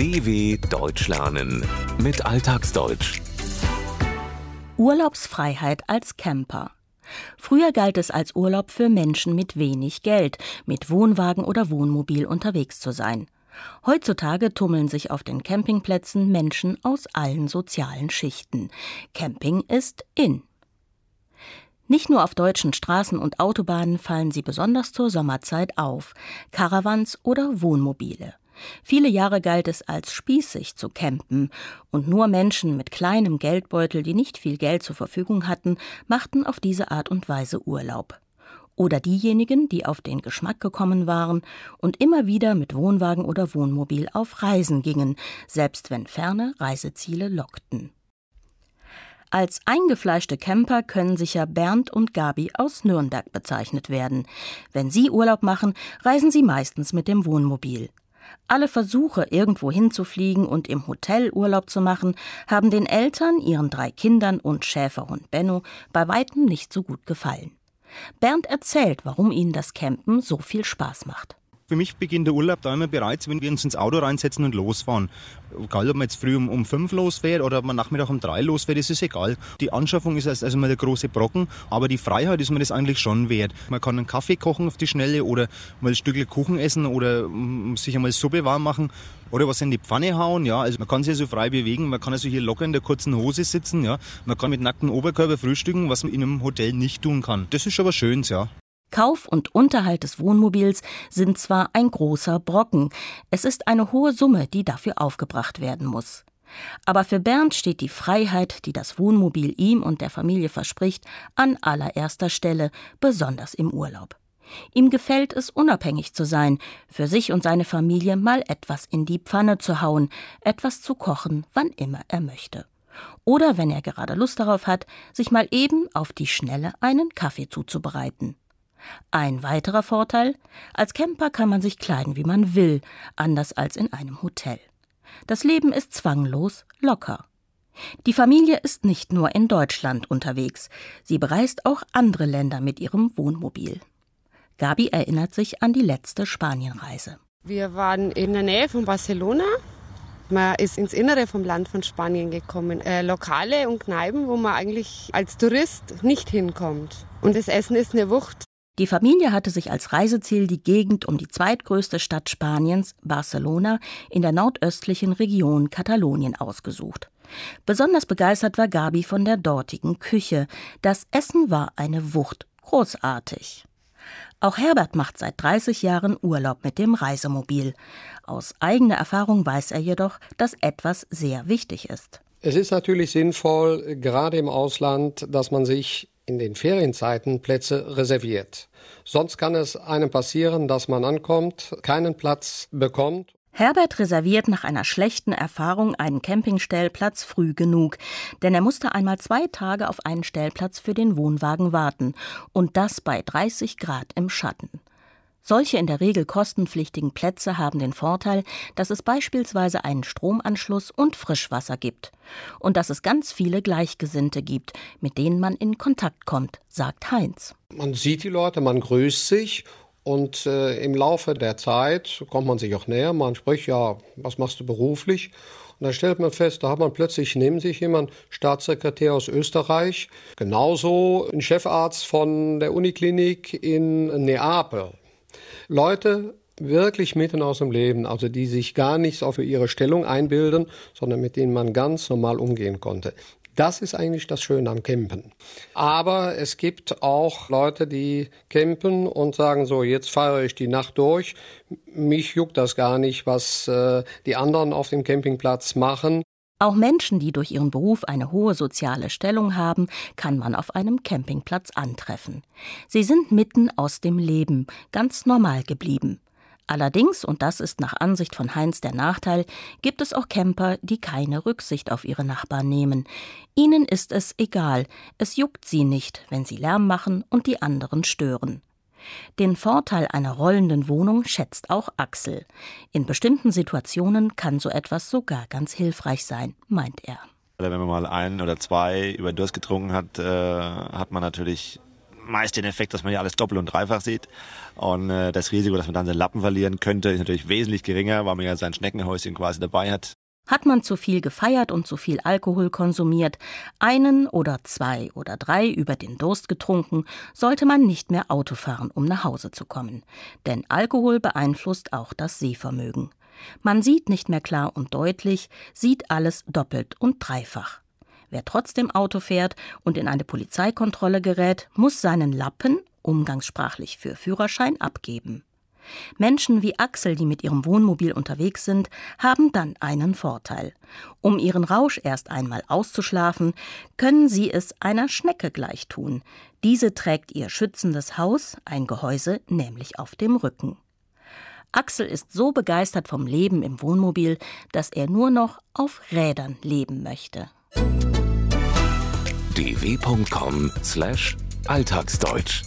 DW Deutsch lernen mit Alltagsdeutsch. Urlaubsfreiheit als Camper. Früher galt es als Urlaub für Menschen mit wenig Geld, mit Wohnwagen oder Wohnmobil unterwegs zu sein. Heutzutage tummeln sich auf den Campingplätzen Menschen aus allen sozialen Schichten. Camping ist in. Nicht nur auf deutschen Straßen und Autobahnen fallen sie besonders zur Sommerzeit auf, Caravans oder Wohnmobile. Viele Jahre galt es als spießig zu campen, und nur Menschen mit kleinem Geldbeutel, die nicht viel Geld zur Verfügung hatten, machten auf diese Art und Weise Urlaub oder diejenigen, die auf den Geschmack gekommen waren und immer wieder mit Wohnwagen oder Wohnmobil auf Reisen gingen, selbst wenn ferne Reiseziele lockten. Als eingefleischte Camper können sicher Bernd und Gabi aus Nürnberg bezeichnet werden. Wenn sie Urlaub machen, reisen sie meistens mit dem Wohnmobil. Alle Versuche, irgendwo hinzufliegen und im Hotel Urlaub zu machen, haben den Eltern, ihren drei Kindern und Schäferhund Benno bei weitem nicht so gut gefallen. Bernd erzählt, warum ihnen das Campen so viel Spaß macht. Für mich beginnt der Urlaub da immer bereits, wenn wir uns ins Auto reinsetzen und losfahren. Egal, ob man jetzt früh um, um fünf losfährt oder ob man Nachmittag um drei losfährt, das ist egal. Die Anschaffung ist also mal der große Brocken, aber die Freiheit ist mir das eigentlich schon wert. Man kann einen Kaffee kochen auf die Schnelle oder mal ein Stück Kuchen essen oder um, sich einmal Suppe warm machen oder was in die Pfanne hauen. Ja, also man kann sich so frei bewegen, man kann also hier locker in der kurzen Hose sitzen. Ja, man kann mit nacktem Oberkörper frühstücken, was man in einem Hotel nicht tun kann. Das ist schon was Schönes, ja. Kauf und Unterhalt des Wohnmobils sind zwar ein großer Brocken, es ist eine hohe Summe, die dafür aufgebracht werden muss. Aber für Bernd steht die Freiheit, die das Wohnmobil ihm und der Familie verspricht, an allererster Stelle, besonders im Urlaub. Ihm gefällt es, unabhängig zu sein, für sich und seine Familie mal etwas in die Pfanne zu hauen, etwas zu kochen, wann immer er möchte. Oder, wenn er gerade Lust darauf hat, sich mal eben auf die Schnelle einen Kaffee zuzubereiten. Ein weiterer Vorteil, als Camper kann man sich kleiden, wie man will, anders als in einem Hotel. Das Leben ist zwanglos, locker. Die Familie ist nicht nur in Deutschland unterwegs, sie bereist auch andere Länder mit ihrem Wohnmobil. Gabi erinnert sich an die letzte Spanienreise. Wir waren in der Nähe von Barcelona. Man ist ins Innere vom Land von Spanien gekommen. Äh, Lokale und Kneipen, wo man eigentlich als Tourist nicht hinkommt. Und das Essen ist eine Wucht. Die Familie hatte sich als Reiseziel die Gegend um die zweitgrößte Stadt Spaniens, Barcelona, in der nordöstlichen Region Katalonien ausgesucht. Besonders begeistert war Gabi von der dortigen Küche. Das Essen war eine Wucht, großartig. Auch Herbert macht seit 30 Jahren Urlaub mit dem Reisemobil. Aus eigener Erfahrung weiß er jedoch, dass etwas sehr wichtig ist. Es ist natürlich sinnvoll, gerade im Ausland, dass man sich in den Ferienzeiten Plätze reserviert. Sonst kann es einem passieren, dass man ankommt, keinen Platz bekommt. Herbert reserviert nach einer schlechten Erfahrung einen Campingstellplatz früh genug, denn er musste einmal zwei Tage auf einen Stellplatz für den Wohnwagen warten, und das bei 30 Grad im Schatten. Solche in der Regel kostenpflichtigen Plätze haben den Vorteil, dass es beispielsweise einen Stromanschluss und Frischwasser gibt und dass es ganz viele Gleichgesinnte gibt, mit denen man in Kontakt kommt, sagt Heinz. Man sieht die Leute, man grüßt sich und äh, im Laufe der Zeit kommt man sich auch näher. Man spricht ja, was machst du beruflich? Und dann stellt man fest, da hat man plötzlich neben sich jemand, Staatssekretär aus Österreich, genauso ein Chefarzt von der Uniklinik in Neapel. Leute wirklich mitten aus dem Leben, also die sich gar nichts auf ihre Stellung einbilden, sondern mit denen man ganz normal umgehen konnte. Das ist eigentlich das Schöne am Campen. Aber es gibt auch Leute, die campen und sagen so, jetzt feiere ich die Nacht durch. Mich juckt das gar nicht, was äh, die anderen auf dem Campingplatz machen. Auch Menschen, die durch ihren Beruf eine hohe soziale Stellung haben, kann man auf einem Campingplatz antreffen. Sie sind mitten aus dem Leben, ganz normal geblieben. Allerdings, und das ist nach Ansicht von Heinz der Nachteil, gibt es auch Camper, die keine Rücksicht auf ihre Nachbarn nehmen. Ihnen ist es egal, es juckt sie nicht, wenn sie Lärm machen und die anderen stören. Den Vorteil einer rollenden Wohnung schätzt auch Axel. In bestimmten Situationen kann so etwas sogar ganz hilfreich sein, meint er. Wenn man mal ein oder zwei über Durst getrunken hat, äh, hat man natürlich meist den Effekt, dass man ja alles doppelt und dreifach sieht. Und äh, das Risiko, dass man dann seinen Lappen verlieren könnte, ist natürlich wesentlich geringer, weil man ja sein Schneckenhäuschen quasi dabei hat. Hat man zu viel gefeiert und zu viel Alkohol konsumiert, einen oder zwei oder drei über den Durst getrunken, sollte man nicht mehr Auto fahren, um nach Hause zu kommen. Denn Alkohol beeinflusst auch das Sehvermögen. Man sieht nicht mehr klar und deutlich, sieht alles doppelt und dreifach. Wer trotzdem Auto fährt und in eine Polizeikontrolle gerät, muss seinen Lappen, umgangssprachlich für Führerschein, abgeben. Menschen wie Axel, die mit ihrem Wohnmobil unterwegs sind, haben dann einen Vorteil. Um ihren Rausch erst einmal auszuschlafen, können sie es einer Schnecke gleich tun. Diese trägt ihr schützendes Haus, ein Gehäuse, nämlich auf dem Rücken. Axel ist so begeistert vom Leben im Wohnmobil, dass er nur noch auf Rädern leben möchte. dw.com/alltagsdeutsch